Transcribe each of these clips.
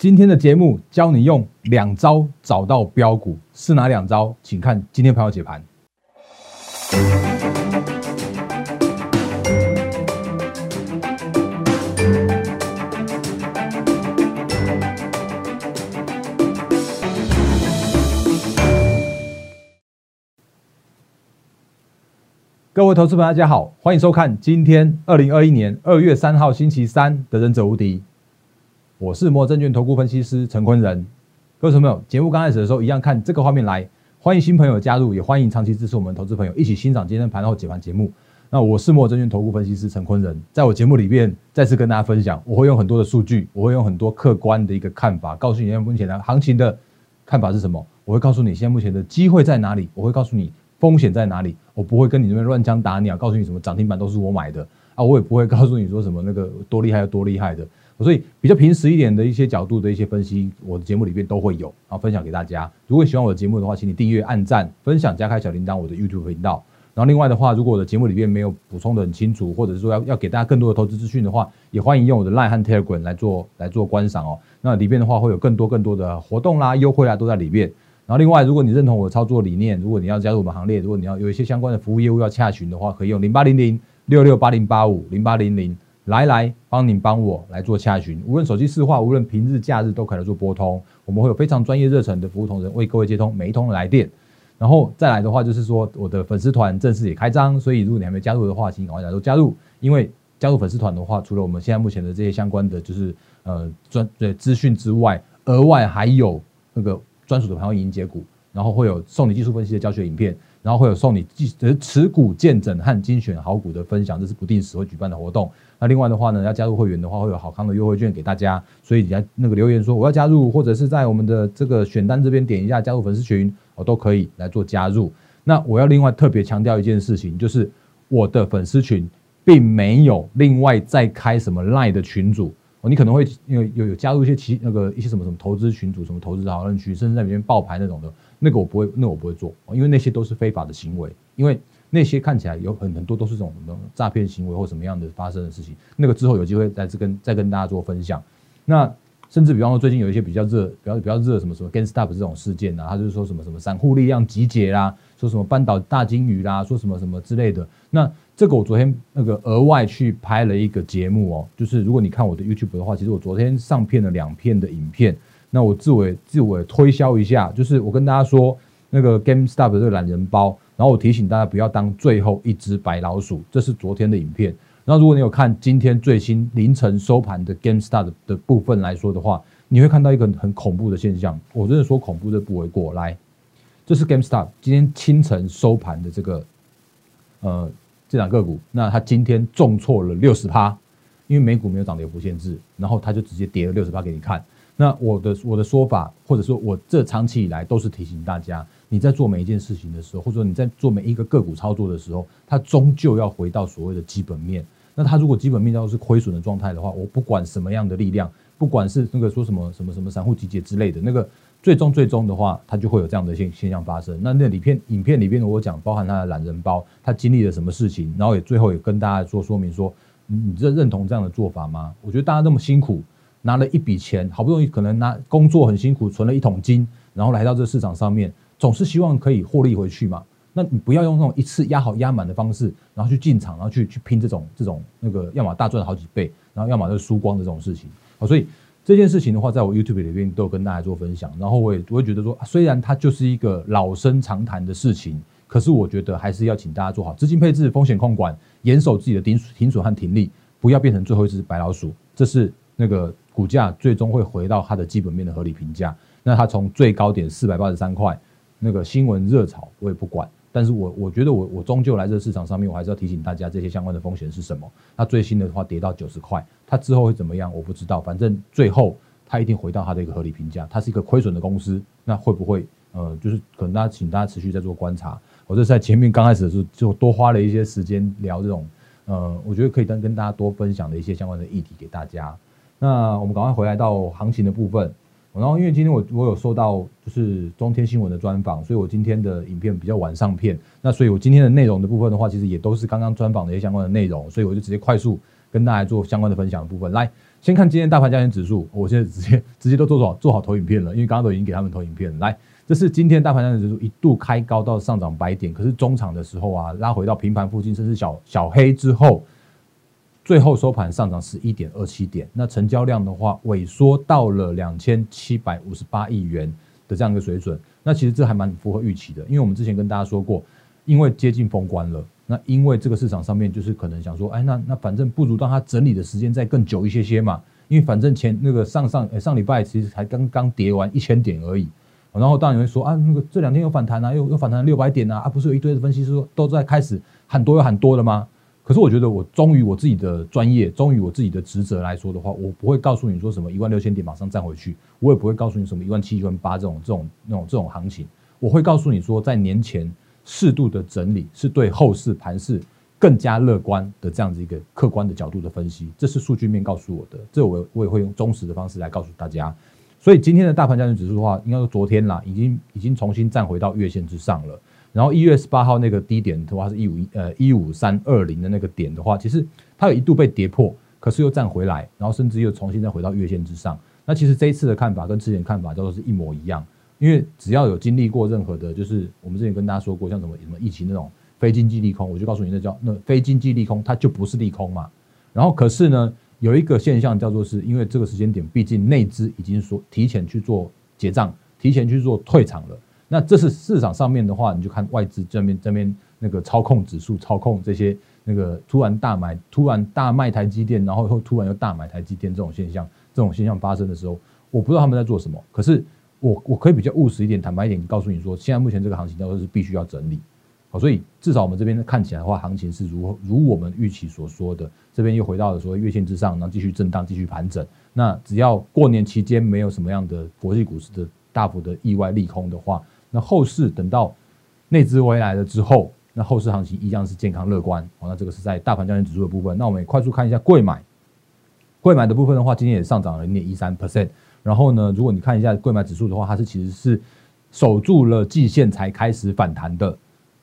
今天的节目教你用两招找到标股，是哪两招？请看今天朋友解盘。各位投资朋友，大家好，欢迎收看今天二零二一年二月三号星期三的《忍者无敌》。我是摩证券投顾分析师陈坤仁，各位朋友，节目刚开始的时候一样看这个画面来，欢迎新朋友加入，也欢迎长期支持我们投资朋友一起欣赏今天盘后解盘节目。那我是摩证券投顾分析师陈坤仁，在我节目里面再次跟大家分享，我会用很多的数据，我会用很多客观的一个看法，告诉你现在目前的行情的看法是什么，我会告诉你现在目前的机会在哪里，我会告诉你风险在哪里，我不会跟你这边乱枪打鸟，告诉你什么涨停板都是我买的啊，我也不会告诉你说什么那个多厉害有多厉害的。所以比较平实一点的一些角度的一些分析，我的节目里面都会有，然后分享给大家。如果喜欢我的节目的话，请你订阅、按赞、分享、加开小铃铛，我的 YouTube 频道。然后另外的话，如果我的节目里面没有补充的很清楚，或者是说要要给大家更多的投资资讯的话，也欢迎用我的 Line 和 Telegram 来做来做观赏哦。那里面的话会有更多更多的活动啦、优惠啦都在里面。然后另外，如果你认同我的操作理念，如果你要加入我们行列，如果你要有一些相关的服务业务要洽询的话，可以用零八零零六六八零八五零八零零。来来，帮您帮我来做洽询，无论手机市话，无论平日假日都可以来做拨通，我们会有非常专业热忱的服务同仁为各位接通每一通的来电。然后再来的话，就是说我的粉丝团正式也开张，所以如果你还没加入的话，请赶快来做加入。因为加入粉丝团的话，除了我们现在目前的这些相关的就是呃专对资讯之外，额外还有那个专属的朋友营结股，然后会有送你技术分析的教学影片。然后会有送你技呃持股见证和精选好股的分享，这是不定时会举办的活动。那另外的话呢，要加入会员的话，会有好康的优惠券给大家。所以你在那个留言说我要加入，或者是在我们的这个选单这边点一下加入粉丝群，我都可以来做加入。那我要另外特别强调一件事情，就是我的粉丝群并没有另外再开什么赖的群组。哦，你可能会因为有有加入一些其那个一些什么什么投资群组、什么投资讨论区，甚至在里面爆牌那种的，那个我不会，那我不会做，因为那些都是非法的行为，因为那些看起来有很很多都是这种什么诈骗行为或什么样的发生的事情，那个之后有机会再次跟再跟大家做分享。那甚至比方说最近有一些比较热、比较比较热什么什么 GainStop 这种事件啊，他就是说什么什么散户力量集结啦，说什么半岛大金鱼啦，说什么什么之类的，那。这个我昨天那个额外去拍了一个节目哦，就是如果你看我的 YouTube 的话，其实我昨天上片了两片的影片。那我自我自我推销一下，就是我跟大家说那个 GameStop 这个懒人包，然后我提醒大家不要当最后一只白老鼠。这是昨天的影片。然后如果你有看今天最新凌晨收盘的 Gamestar 的部分来说的话，你会看到一个很恐怖的现象。我真的说恐怖的不为过。来，这是 Gamestar 今天清晨收盘的这个呃。这两个股，那它今天重挫了六十趴，因为美股没有涨跌幅限制，然后它就直接跌了六十趴给你看。那我的我的说法，或者说我这长期以来都是提醒大家，你在做每一件事情的时候，或者说你在做每一个个股操作的时候，它终究要回到所谓的基本面。那它如果基本面要是亏损的状态的话，我不管什么样的力量，不管是那个说什么什么什么散户集结之类的那个。最终，最终的话，它就会有这样的现现象发生。那那里片影片里边我讲，包含他的懒人包，他经历了什么事情，然后也最后也跟大家做说明说，你这认同这样的做法吗？我觉得大家那么辛苦，拿了一笔钱，好不容易可能拿工作很辛苦，存了一桶金，然后来到这市场上面，总是希望可以获利回去嘛。那你不要用那种一次压好压满的方式，然后去进场，然后去去拼这种这种那个，要么大赚好几倍，然后要么就输光的这种事情。好，所以。这件事情的话，在我 YouTube 里边都有跟大家做分享，然后我也我也觉得说，虽然它就是一个老生常谈的事情，可是我觉得还是要请大家做好资金配置、风险控管，严守自己的停停损和停利，不要变成最后一只白老鼠。这是那个股价最终会回到它的基本面的合理评价。那它从最高点四百八十三块，那个新闻热炒我也不管。但是我我觉得我我终究来这个市场上面，我还是要提醒大家这些相关的风险是什么。它最新的话跌到九十块，它之后会怎么样？我不知道。反正最后它一定回到它的一个合理评价。它是一个亏损的公司，那会不会呃，就是可能大家请大家持续在做观察。我这在前面刚开始的时候就多花了一些时间聊这种呃，我觉得可以跟跟大家多分享的一些相关的议题给大家。那我们赶快回来到行情的部分。然后，因为今天我我有收到就是中天新闻的专访，所以我今天的影片比较晚上片。那所以我今天的内容的部分的话，其实也都是刚刚专访的一些相关的内容，所以我就直接快速跟大家做相关的分享的部分。来，先看今天大盘加权指数，我现在直接直接都做好做好投影片了，因为刚刚都已经给他们投影片了。来，这是今天大盘加权指数一度开高到上涨百点，可是中场的时候啊，拉回到平盘附近，甚至小小黑之后，最后收盘上涨十一点二七点，那成交量的话萎缩到了两千七百五十八亿元的这样一个水准。那其实这还蛮符合预期的，因为我们之前跟大家说过，因为接近封关了。那因为这个市场上面就是可能想说，哎，那那反正不如让它整理的时间再更久一些些嘛。因为反正前那个上上上礼拜其实才刚刚跌完一千点而已，然后当然有人说啊，那个这两天有反弹啊，又又反弹六百点啊，啊不是有一堆的分析师都在开始喊多又喊多了吗？可是我觉得我忠于我自己的专业，忠于我自己的职责来说的话，我不会告诉你说什么一万六千点马上站回去，我也不会告诉你什么一万七、一万八这种这种那种这种行情，我会告诉你说在年前。适度的整理是对后市盘势更加乐观的这样子一个客观的角度的分析，这是数据面告诉我的，这我我也会用忠实的方式来告诉大家。所以今天的大盘交易指数的话，应该说昨天啦，已经已经重新站回到月线之上了。然后一月十八号那个低点的话是一五一呃一五三二零的那个点的话，其实它有一度被跌破，可是又站回来，然后甚至又重新再回到月线之上。那其实这一次的看法跟之前看法都是一模一样。因为只要有经历过任何的，就是我们之前跟大家说过，像什么什么疫情那种非经济利空，我就告诉你，那叫那非经济利空，它就不是利空嘛。然后可是呢，有一个现象叫做是因为这个时间点，毕竟内资已经说提前去做结账，提前去做退场了。那这是市场上面的话，你就看外资这边这边那个操控指数、操控这些那个突然大买、突然大卖台积电，然后又突然又大买台积电这种现象，这种现象发生的时候，我不知道他们在做什么，可是。我我可以比较务实一点，坦白一点，告诉你说，现在目前这个行情叫做是必须要整理，好，所以至少我们这边看起来的话，行情是如如我们预期所说的，这边又回到了说月线之上，然后继续震荡，继续盘整。那只要过年期间没有什么样的国际股市的大幅的意外利空的话，那后市等到内资回来了之后，那后市行情一样是健康乐观。好，那这个是在大盘交易指数的部分。那我们也快速看一下贵买，贵买的部分的话，今天也上涨了零点一三 percent。然后呢，如果你看一下贵买指数的话，它是其实是守住了季线才开始反弹的。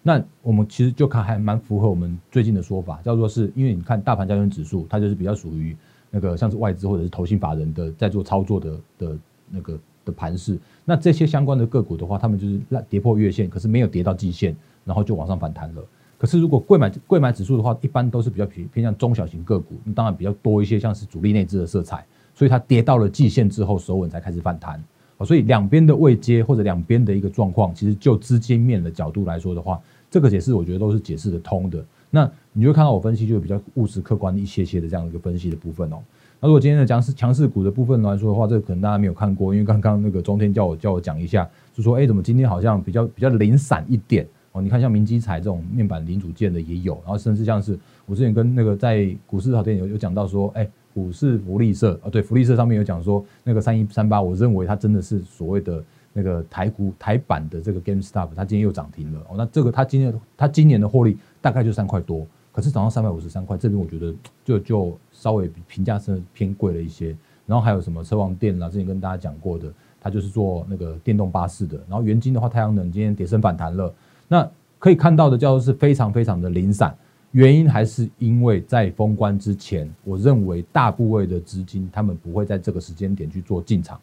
那我们其实就看还蛮符合我们最近的说法，叫做是因为你看大盘交易指数，它就是比较属于那个像是外资或者是投信法人的在做操作的的那个的盘势。那这些相关的个股的话，他们就是跌破月线，可是没有跌到季线，然后就往上反弹了。可是如果贵买贵买指数的话，一般都是比较偏偏向中小型个股，那当然比较多一些像是主力内资的色彩。所以它跌到了季线之后，守稳才开始反弹。所以两边的位阶或者两边的一个状况，其实就资金面的角度来说的话，这个解释我觉得都是解释得通的。那你就看到我分析就比较务实客观一些些的这样一个分析的部分哦。那如果今天的强势强势股的部分来说的话，这个可能大家没有看过，因为刚刚那个中天叫我叫我讲一下，就说哎，怎么今天好像比较比较零散一点哦？你看像明基彩这种面板零组件的也有，然后甚至像是我之前跟那个在股市好店有有讲到说，哎。股市福利社啊，对，福利社上面有讲说，那个三一三八，我认为它真的是所谓的那个台股台版的这个 GameStop，它今天又涨停了哦。那这个它今年它今年的获利大概就三块多，可是涨到三百五十三块，这边我觉得就就稍微评价是偏贵了一些。然后还有什么车王电啦，之前跟大家讲过的，它就是做那个电动巴士的。然后元金的话，太阳能今天跌升反弹了，那可以看到的叫做是非常非常的零散。原因还是因为在封关之前，我认为大部位的资金他们不会在这个时间点去做进场。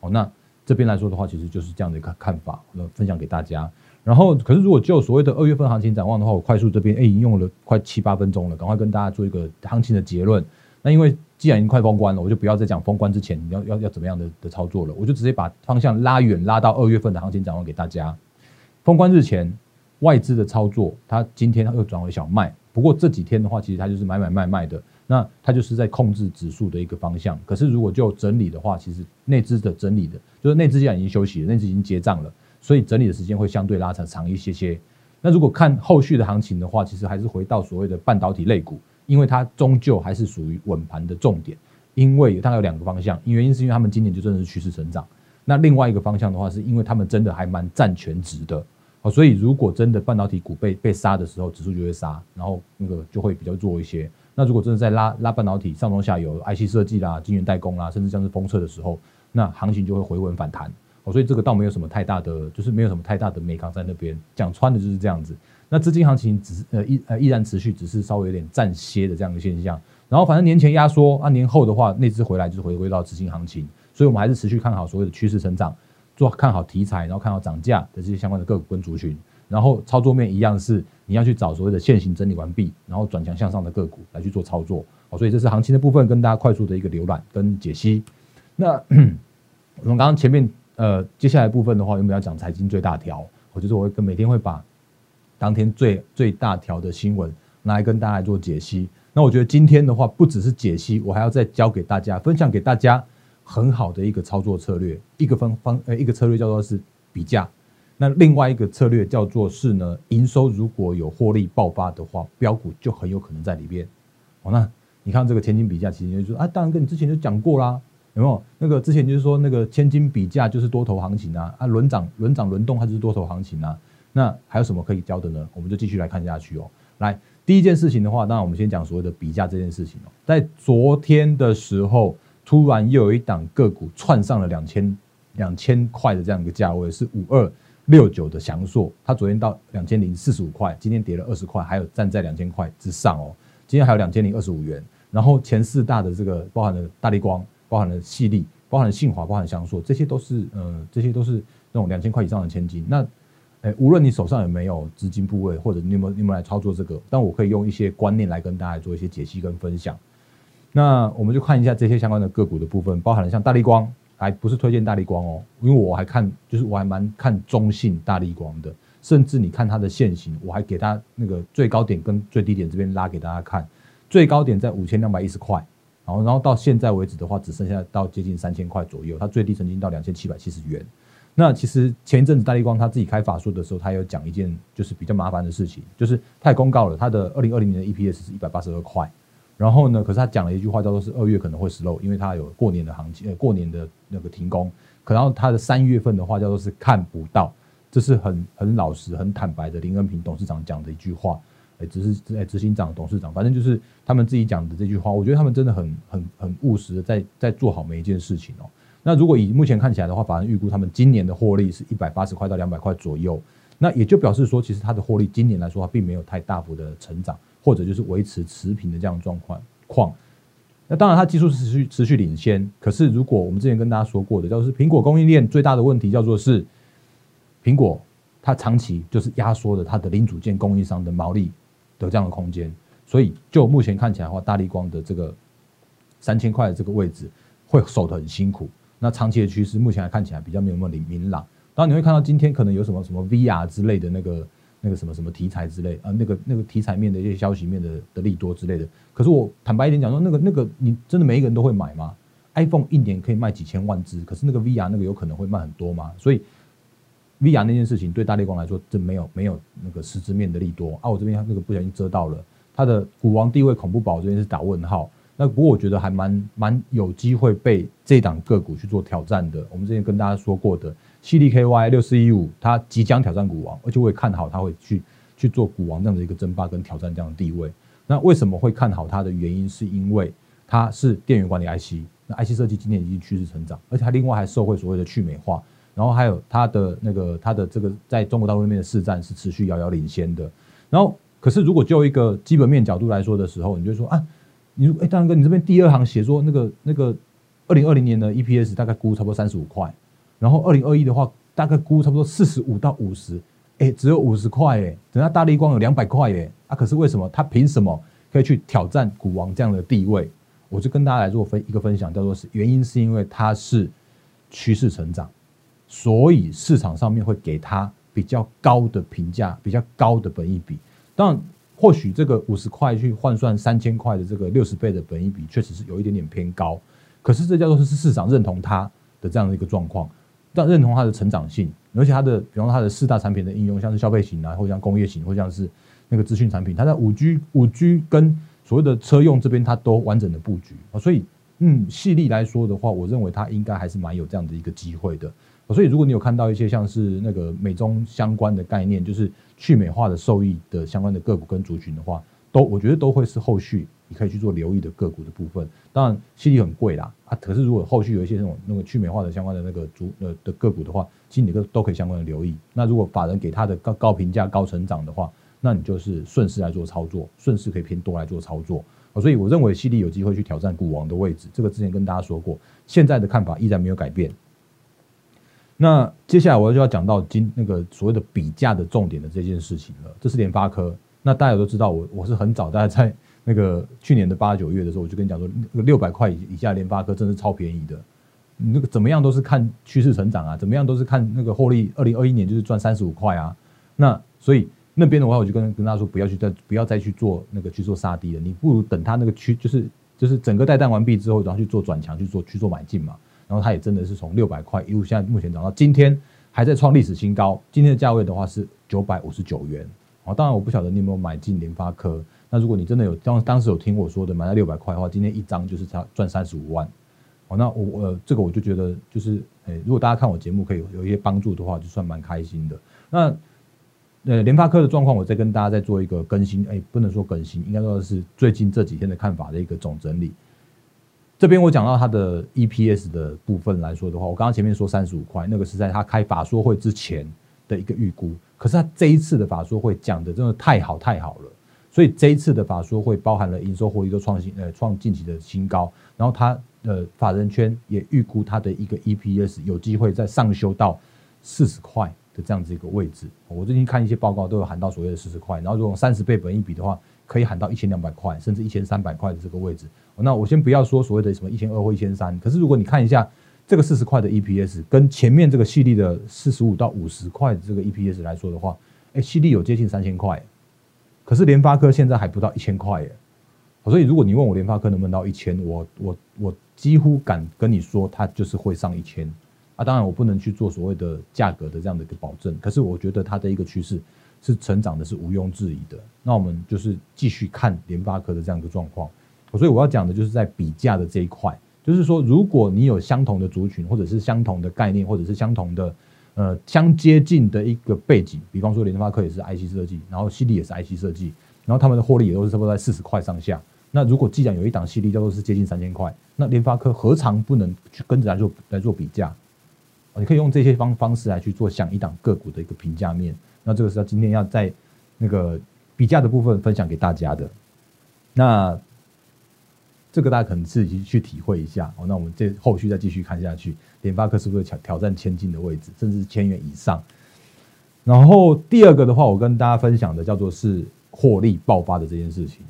哦，那这边来说的话，其实就是这样的一个看法，那分享给大家。然后，可是如果就所谓的二月份行情展望的话，我快速这边哎已经用了快七八分钟了，赶快跟大家做一个行情的结论。那因为既然已经快封关了，我就不要再讲封关之前要要要怎么样的的操作了，我就直接把方向拉远，拉到二月份的行情展望给大家。封关日前外资的操作，它今天又转为小卖。不过这几天的话，其实它就是买买卖卖的，那它就是在控制指数的一个方向。可是如果就整理的话，其实内资的整理的，就是内资既然已经休息了，内资已经结账了，所以整理的时间会相对拉长长一些些。那如果看后续的行情的话，其实还是回到所谓的半导体类股，因为它终究还是属于稳盘的重点。因为大概有两个方向，原因是因为他们今年就真的是趋势成长。那另外一个方向的话，是因为他们真的还蛮占全值的。好，所以如果真的半导体股被被杀的时候，指数就会杀，然后那个就会比较弱一些。那如果真的在拉拉半导体上中下游 IC 设计啦、晶圆代工啦，甚至像是封测的时候，那行情就会回稳反弹。哦，所以这个倒没有什么太大的，就是没有什么太大的美康在那边讲穿的就是这样子。那资金行情只是呃依呃依然持续，只是稍微有点暂歇的这样一个现象。然后反正年前压缩啊，年后的话内资回来就是回归到资金行情，所以我们还是持续看好所谓的趋势成长，做看好题材，然后看好涨价的这些相关的个股跟族群。然后操作面一样是你要去找所谓的现行整理完毕，然后转强向上的个股来去做操作。好，所以这是行情的部分，跟大家快速的一个浏览跟解析。那 我们刚刚前面呃，接下来部分的话，有没有要讲财经最大条？我就是我会跟每天会把当天最最大条的新闻拿来跟大家做解析。那我觉得今天的话，不只是解析，我还要再教给大家，分享给大家很好的一个操作策略，一个方方呃一个策略叫做是比价。那另外一个策略叫做是呢，营收如果有获利爆发的话，标股就很有可能在里边。哦，那你看这个千金比价，其实就说啊，当然跟你之前就讲过啦，有没有？那个之前就是说那个千金比价就是多头行情啊，啊轮涨轮涨轮动它就是多头行情啊。那还有什么可以教的呢？我们就继续来看下去哦。来，第一件事情的话，当然我们先讲所谓的比价这件事情哦。在昨天的时候，突然又有一档个股窜上了两千两千块的这样一个价位，是五二。六九的翔硕，它昨天到两千零四十五块，今天跌了二十块，还有站在两千块之上哦。今天还有两千零二十五元。然后前四大的这个包含了大力光，包含了细粒，包含了信华，包含翔硕，这些都是呃，这些都是那种两千块以上的千金。那诶，无论你手上有没有资金部位，或者你有没有你有没有来操作这个，但我可以用一些观念来跟大家做一些解析跟分享。那我们就看一下这些相关的个股的部分，包含了像大力光。还不是推荐大力光哦，因为我还看，就是我还蛮看中性大力光的，甚至你看它的线型，我还给它那个最高点跟最低点这边拉给大家看，最高点在五千两百一十块，然后然后到现在为止的话，只剩下到接近三千块左右，它最低曾经到两千七百七十元。那其实前一阵子大力光他自己开法术的时候，他有讲一件就是比较麻烦的事情，就是他也公告了他的二零二零年的 EPS 是一百八十二块。然后呢？可是他讲了一句话，叫做是二月可能会 slow，因为他有过年的行情，呃，过年的那个停工。可然后他的三月份的话，叫做是看不到，这是很很老实、很坦白的林恩平董事长讲的一句话。哎，只是哎执行长、董事长，反正就是他们自己讲的这句话。我觉得他们真的很很很务实的在在做好每一件事情哦。那如果以目前看起来的话，法人预估他们今年的获利是一百八十块到两百块左右，那也就表示说，其实它的获利今年来说，它并没有太大幅的成长。或者就是维持持平的这样状况况，那当然它技术持续持续领先。可是如果我们之前跟大家说过的，就是苹果供应链最大的问题叫做是苹果它长期就是压缩了它的零组件供应商的毛利有这样的空间。所以就目前看起来的话，大力光的这个三千块的这个位置会守得很辛苦。那长期的趋势目前看起来比较没有那么明明朗。当然你会看到今天可能有什么什么 VR 之类的那个。那个什么什么题材之类啊，那个那个题材面的一些消息面的的利多之类的。可是我坦白一点讲说，那个那个你真的每一个人都会买吗？iPhone 一年可以卖几千万只，可是那个 VR 那个有可能会卖很多吗？所以 VR 那件事情对大力光来说，这没有没有那个实质面的利多啊。我这边那个不小心遮到了，它的股王地位恐怖宝这边是打问号。那不过我觉得还蛮蛮有机会被这档个股去做挑战的。我们之前跟大家说过的。C D K Y 六四一五，它即将挑战股王，而且我也看好它会去去做股王这样的一个争霸跟挑战这样的地位。那为什么会看好它的原因，是因为它是电源管理 I C，那 I C 设计今年已经趋势成长，而且它另外还受惠所谓的去美化，然后还有它的那个它的这个在中国大陆那边的市占是持续遥遥领先的。然后，可是如果就一个基本面角度来说的时候，你就说啊，你哎，大哥，你这边第二行写说那个那个二零二零年的 E P S 大概估差不多三十五块。然后二零二一的话，大概估差不多四十五到五十，哎，只有五十块哎，等下大力光有两百块哎，啊，可是为什么他凭什么可以去挑战股王这样的地位？我就跟大家来做分一个分享，叫做是原因是因为它是趋势成长，所以市场上面会给它比较高的评价，比较高的本益比。但，或许这个五十块去换算三千块的这个六十倍的本益比，确实是有一点点偏高。可是这叫做是市场认同它的这样的一个状况。但认同它的成长性，而且它的，比方说它的四大产品的应用，像是消费型啊，或像工业型，或像是那个资讯产品，它在五 G、五 G 跟所谓的车用这边，它都完整的布局啊。所以，嗯，细粒来说的话，我认为它应该还是蛮有这样的一个机会的。所以，如果你有看到一些像是那个美中相关的概念，就是去美化的受益的相关的个股跟族群的话，都我觉得都会是后续。你可以去做留意的个股的部分，当然息率很贵啦啊，可是如果后续有一些那种那个去美化的相关的那个族呃的个股的话，其实你都都可以相关的留意。那如果法人给他的高高评价、高成长的话，那你就是顺势来做操作，顺势可以偏多来做操作。所以我认为犀利有机会去挑战股王的位置，这个之前跟大家说过，现在的看法依然没有改变。那接下来我就要讲到今那个所谓的比价的重点的这件事情了，这是联发科。那大家都知道，我我是很早，大家在那个去年的八九月的时候，我就跟你讲说，那个六百块以以下联发科真是超便宜的，那个怎么样都是看趋势成长啊，怎么样都是看那个获利，二零二一年就是赚三十五块啊。那所以那边的话，我就跟跟他说，不要去再不要再去做那个去做杀低了，你不如等它那个区就是就是整个带弹完毕之后，然后去做转强去做去做买进嘛。然后它也真的是从六百块一路现在目前涨到今天还在创历史新高。今天的价位的话是九百五十九元。哦，当然我不晓得你有没有买进联发科。那如果你真的有当当时有听我说的买在六百块的话，今天一张就是差赚三十五万。哦，那我呃这个我就觉得就是，诶，如果大家看我节目可以有一些帮助的话，就算蛮开心的。那呃联发科的状况，我再跟大家再做一个更新。哎，不能说更新，应该说是最近这几天的看法的一个总整理。这边我讲到它的 EPS 的部分来说的话，我刚刚前面说三十五块，那个是在它开法说会之前的一个预估。可是它这一次的法说会讲的真的太好太好了，所以这一次的法说会包含了营收获利都创新呃创近期的新高，然后它呃法人圈也预估它的一个 EPS 有机会在上修到四十块的这样子一个位置。我最近看一些报告都有喊到所谓的四十块，然后如果三十倍本一比的话，可以喊到一千两百块甚至一千三百块的这个位置。那我先不要说所谓的什么一千二或一千三，可是如果你看一下这个四十块的 EPS，跟前面这个系列的四十五到五十块的这个 EPS 来说的话，哎，细粒有接近三千块，可是联发科现在还不到一千块耶。所以如果你问我联发科能不能到一千，我我我几乎敢跟你说，它就是会上一千啊。当然我不能去做所谓的价格的这样的一个保证，可是我觉得它的一个趋势是成长的，是毋庸置疑的。那我们就是继续看联发科的这样一个状况。所以我要讲的就是在比价的这一块，就是说，如果你有相同的族群，或者是相同的概念，或者是相同的呃相接近的一个背景，比方说联发科也是 IC 设计，然后犀利也是 IC 设计，然后他们的获利也都是差不多在四十块上下。那如果既然有一档犀利叫做是接近三千块，那联发科何尝不能去跟着来做来做比价？你可以用这些方方式来去做想一档个股的一个评价面。那这个是要今天要在那个比价的部分分享给大家的。那。这个大家可能自己去体会一下哦。那我们这后续再继续看下去，联发科是不是挑挑战千金的位置，甚至是千元以上？然后第二个的话，我跟大家分享的叫做是获利爆发的这件事情。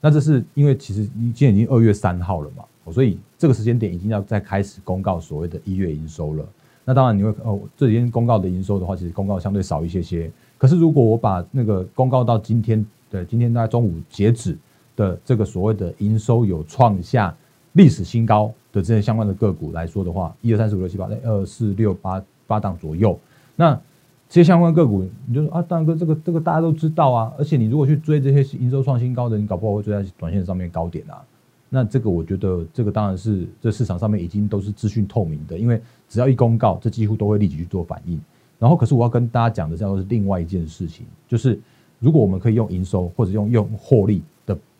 那这是因为其实今天已经二月三号了嘛，所以这个时间点已经要再开始公告所谓的一月营收了。那当然你会哦，这几天公告的营收的话，其实公告相对少一些些。可是如果我把那个公告到今天，对，今天大概中午截止。的这个所谓的营收有创下历史新高的这些相关的个股来说的话，一二三四五六七八，二四六八八档左右。那这些相关个股，你就说啊，大哥，这个这个大家都知道啊。而且你如果去追这些营收创新高的，你搞不好会追在短线上面高点啊。那这个我觉得，这个当然是这市场上面已经都是资讯透明的，因为只要一公告，这几乎都会立即去做反应。然后，可是我要跟大家讲的，叫做是另外一件事情，就是如果我们可以用营收或者用用获利。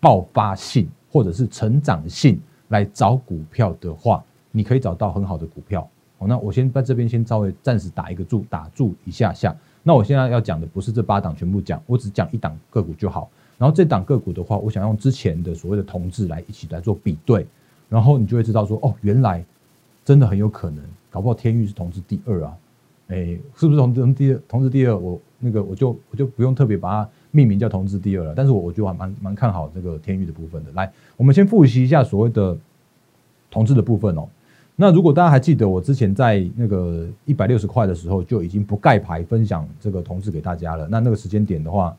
爆发性或者是成长性来找股票的话，你可以找到很好的股票。好，那我先在这边先稍微暂时打一个注，打住一下下。那我现在要讲的不是这八档全部讲，我只讲一档个股就好。然后这档个股的话，我想用之前的所谓的同质来一起来做比对，然后你就会知道说，哦，原来真的很有可能，搞不好天域是同质第二啊，哎，是不是同质第二？同质第二，我那个我就我就不用特别把它。命名叫同志第二了，但是我我觉得还蛮蛮看好这个天域的部分的。来，我们先复习一下所谓的同志的部分哦。那如果大家还记得，我之前在那个一百六十块的时候就已经不盖牌分享这个同志给大家了。那那个时间点的话，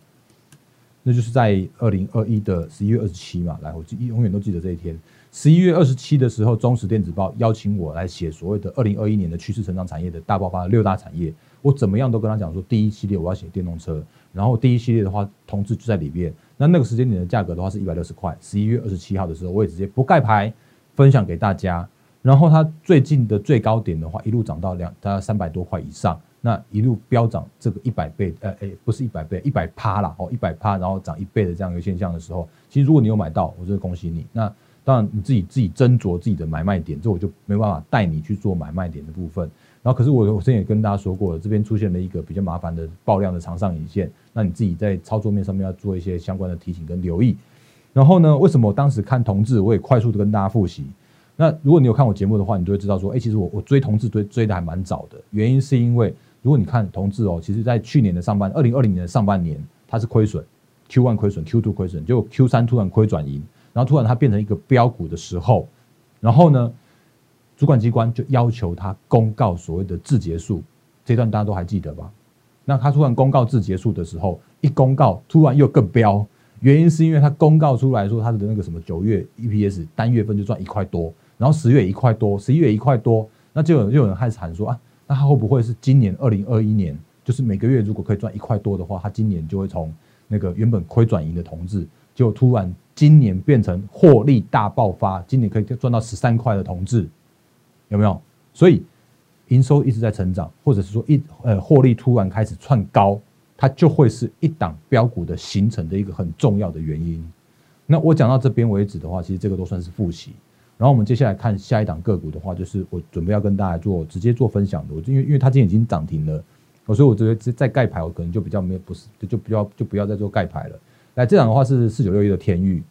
那就是在二零二一的十一月二十七嘛。来，我记永远都记得这一天，十一月二十七的时候，中时电子报邀请我来写所谓的二零二一年的趋势成长产业的大爆发六大产业。我怎么样都跟他讲说，第一系列我要写电动车。然后第一系列的话，同志就在里面。那那个时间点的价格的话是一百六十块。十一月二十七号的时候，我也直接不盖牌分享给大家。然后它最近的最高点的话，一路涨到两大概三百多块以上。那一路飙涨这个一百倍，呃，哎，不是一百倍，一百趴啦，哦，一百趴，然后涨一倍的这样一个现象的时候，其实如果你有买到，我就恭喜你。那当然你自己自己斟酌自己的买卖点，这我就没办法带你去做买卖点的部分。然后，可是我我之前也跟大家说过了，这边出现了一个比较麻烦的爆量的长上影线，那你自己在操作面上面要做一些相关的提醒跟留意。然后呢，为什么我当时看同志，我也快速的跟大家复习？那如果你有看我节目的话，你就会知道说，哎，其实我我追同志追追的还蛮早的。原因是因为，如果你看同志哦，其实在去年的上半，二零二零年的上半年，它是亏损，Q one 亏损，Q two 亏损，就 Q 三突然亏转盈，然后突然它变成一个标股的时候，然后呢，主管机关就要求他公告所谓的字结束，这段大家都还记得吧？那他突然公告字结束的时候，一公告突然又更飙，原因是因为他公告出来说他的那个什么九月 EPS 单月份就赚一块多，然后十月一块多，十一月一块多，那就有就有人开始喊说啊，那他会不会是今年二零二一年，就是每个月如果可以赚一块多的话，他今年就会从那个原本亏转盈的同志，就突然今年变成获利大爆发，今年可以赚到十三块的同志，有没有？所以。营收一直在成长，或者是说一呃获利突然开始窜高，它就会是一档标股的形成的一个很重要的原因。那我讲到这边为止的话，其实这个都算是复习。然后我们接下来看下一档个股的话，就是我准备要跟大家做直接做分享的。我因为因为它今天已经涨停了，我所以我觉得再盖牌我可能就比较没有不是就比较就不要再做盖牌了。来，这档的话是四九六一的天域。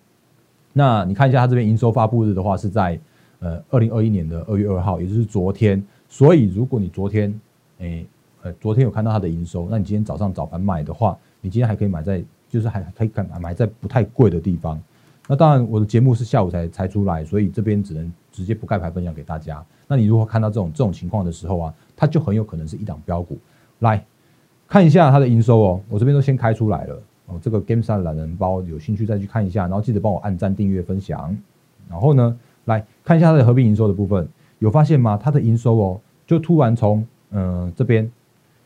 那你看一下它这边营收发布日的话是在呃二零二一年的二月二号，也就是昨天。所以，如果你昨天，诶，呃，昨天有看到它的营收，那你今天早上早盘买的话，你今天还可以买在，就是还可以买买在不太贵的地方。那当然，我的节目是下午才才出来，所以这边只能直接不盖牌分享给大家。那你如果看到这种这种情况的时候啊，它就很有可能是一档标股。来看一下它的营收哦，我这边都先开出来了哦。这个 Game 上懒人包有兴趣再去看一下，然后记得帮我按赞、订阅、分享。然后呢，来看一下它的合并营收的部分。有发现吗？它的营收哦，就突然从嗯这边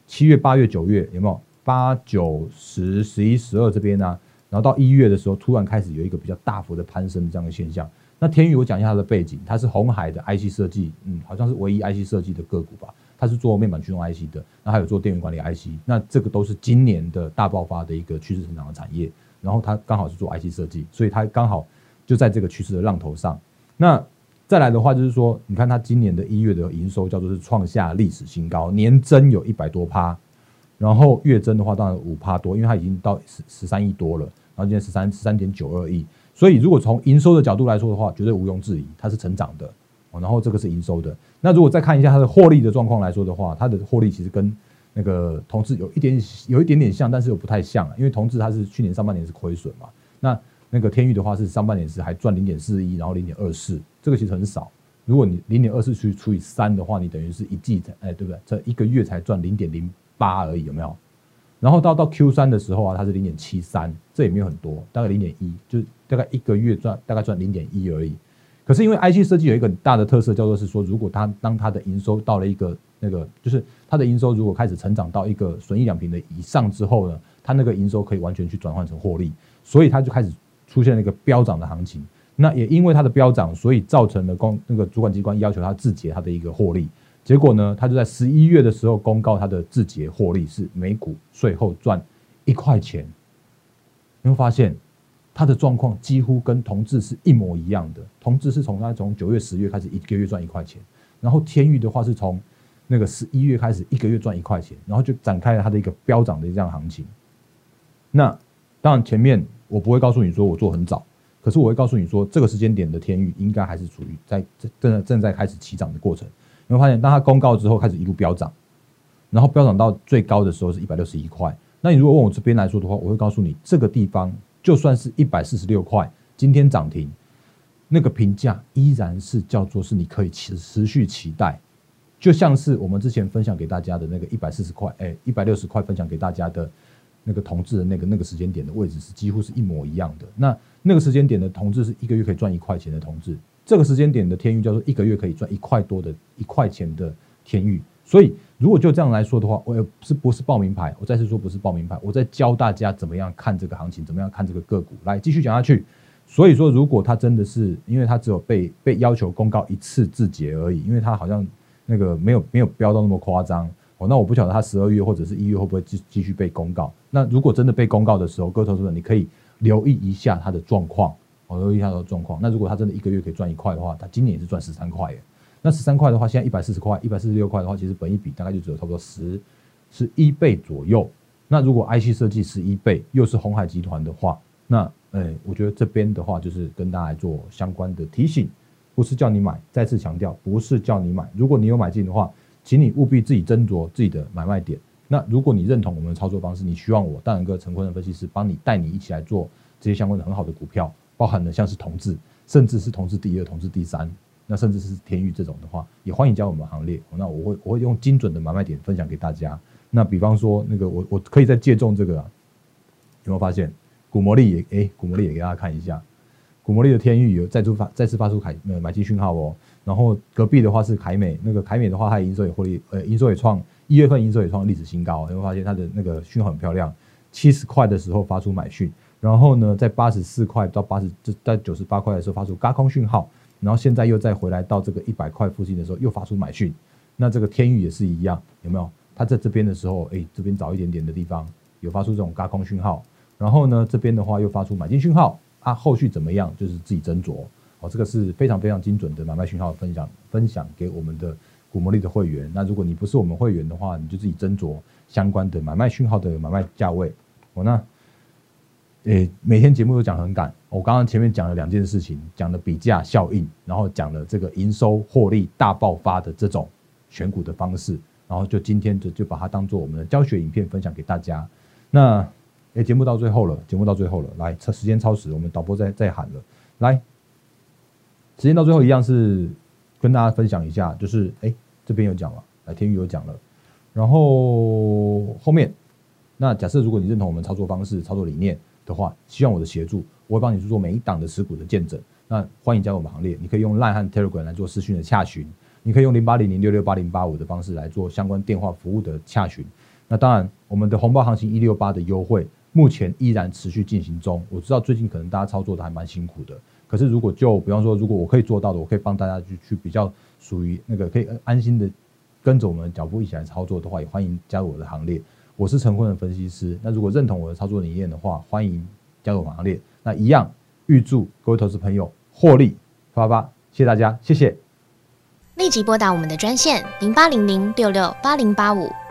七月、八月、九月有没有八九十十一十二这边呢？然后到一月的时候，突然开始有一个比较大幅的攀升这样的现象。那天宇，我讲一下它的背景，它是红海的 IC 设计，嗯，好像是唯一 IC 设计的个股吧。它是做面板驱动 IC 的，那还有做电源管理 IC，那这个都是今年的大爆发的一个趋势成长的产业。然后它刚好是做 IC 设计，所以它刚好就在这个趋势的浪头上。那再来的话，就是说，你看它今年的一月的营收叫做是创下历史新高，年增有一百多趴，然后月增的话当然五趴多，因为它已经到十十三亿多了，然后今天十三十三点九二亿，所以如果从营收的角度来说的话，绝对毋庸置疑，它是成长的。然后这个是营收的，那如果再看一下它的获利的状况来说的话，它的获利其实跟那个同志有一点有一点点像，但是又不太像，因为同志它是去年上半年是亏损嘛，那。那个天域的话是上半年是还赚零点四一，然后零点二四，这个其实很少。如果你零点二四去除以三的话，你等于是一季才哎，对不对？这一个月才赚零点零八而已，有没有？然后到到 Q 三的时候啊，它是零点七三，这也没有很多，大概零点一，就是大概一个月赚大概赚零点一而已。可是因为 IC 设计有一个很大的特色，叫做是说，如果它当它的营收到了一个那个，就是它的营收如果开始成长到一个损益两平的以上之后呢，它那个营收可以完全去转换成获利，所以它就开始。出现了一个飙涨的行情，那也因为它的飙涨，所以造成了公那个主管机关要求它自结它的一个获利。结果呢，它就在十一月的时候公告它的自结获利是每股税后赚一块钱。你会发现它的状况几乎跟同志是一模一样的。同志是从它从九月、十月开始一个月赚一块钱，然后天域的话是从那个十一月开始一个月赚一块钱，然后就展开了它的一个飙涨的这样行情。那当然前面。我不会告诉你说我做很早，可是我会告诉你说这个时间点的天域应该还是处于在正正正在开始起涨的过程。你会发现，当它公告之后开始一路飙涨，然后飙涨到最高的时候是一百六十一块。那你如果问我这边来说的话，我会告诉你这个地方就算是一百四十六块，今天涨停，那个评价依然是叫做是你可以持持续期待，就像是我们之前分享给大家的那个一百四十块，哎，一百六十块分享给大家的。那个同志的那个那个时间点的位置是几乎是一模一样的。那那个时间点的同志是一个月可以赚一块钱的同志，这个时间点的天域叫做一个月可以赚一块多的一块钱的天域。所以如果就这样来说的话，我也是不是报名牌？我再次说不是报名牌，我在教大家怎么样看这个行情，怎么样看这个个股。来继续讲下去。所以说，如果它真的是，因为它只有被被要求公告一次字节而已，因为它好像那个没有没有标到那么夸张。哦，那我不晓得他十二月或者是一月会不会继继续被公告。那如果真的被公告的时候，各位投资者你可以留意一下它的状况，哦，留意一下它的状况。那如果它真的一个月可以赚一块的话，它今年也是赚十三块耶。那十三块的话，现在一百四十块、一百四十六块的话，其实本一比大概就只有差不多十十一倍左右。那如果 IC 设计十一倍，又是红海集团的话，那哎，我觉得这边的话就是跟大家做相关的提醒，不是叫你买，再次强调，不是叫你买。如果你有买进的话，请你务必自己斟酌自己的买卖点。那如果你认同我们的操作方式，你希望我当一个陈坤的分析师帮你带你一起来做这些相关的很好的股票，包含了像是同志，甚至是同志第二、同志第三，那甚至是天域这种的话，也欢迎加入我们行列。那我会我会用精准的买卖点分享给大家。那比方说那个我我可以再借重这个，有没有发现？古魔力也哎，古魔力也给大家看一下，古魔力的天域有再出发再次发出凯呃买进讯号哦。然后隔壁的话是凯美，那个凯美的话，它营收也获利，呃，营收也创一月份营收也创历史新高。你会发现它的那个讯号很漂亮，七十块的时候发出买讯，然后呢，在八十四块到八十这在九十八块的时候发出高空讯号，然后现在又再回来到这个一百块附近的时候又发出买讯。那这个天域也是一样，有没有？它在这边的时候，哎，这边早一点点的地方有发出这种高空讯号。然后呢，这边的话又发出买进讯号，啊，后续怎么样就是自己斟酌。哦，这个是非常非常精准的买卖讯号分享，分享给我们的古魔力的会员。那如果你不是我们会员的话，你就自己斟酌相关的买卖讯号的买卖价位。哦，那，诶，每天节目都讲很赶。我刚刚前面讲了两件事情，讲了比价效应，然后讲了这个营收获利大爆发的这种选股的方式，然后就今天就就把它当做我们的教学影片分享给大家。那。哎，节目到最后了，节目到最后了，来，超时间超时，我们导播在在喊了，来，时间到最后一样是跟大家分享一下，就是哎，这边有讲了，来，天宇有讲了，然后后面，那假设如果你认同我们操作方式、操作理念的话，希望我的协助，我会帮你去做每一档的持股的见证，那欢迎加入我们行列，你可以用 Line 和 Telegram 来做私讯的洽询，你可以用零八零零六六八零八五的方式来做相关电话服务的洽询，那当然，我们的红包行情一六八的优惠。目前依然持续进行中。我知道最近可能大家操作的还蛮辛苦的，可是如果就比方说，如果我可以做到的，我可以帮大家去去比较属于那个可以安心的跟着我们脚步一起来操作的话，也欢迎加入我的行列。我是陈坤的分析师。那如果认同我的操作理念的话，欢迎加入我行列。那一样预祝各位投资朋友获利发发，谢谢大家，谢谢。立即拨打我们的专线零八零零六六八零八五。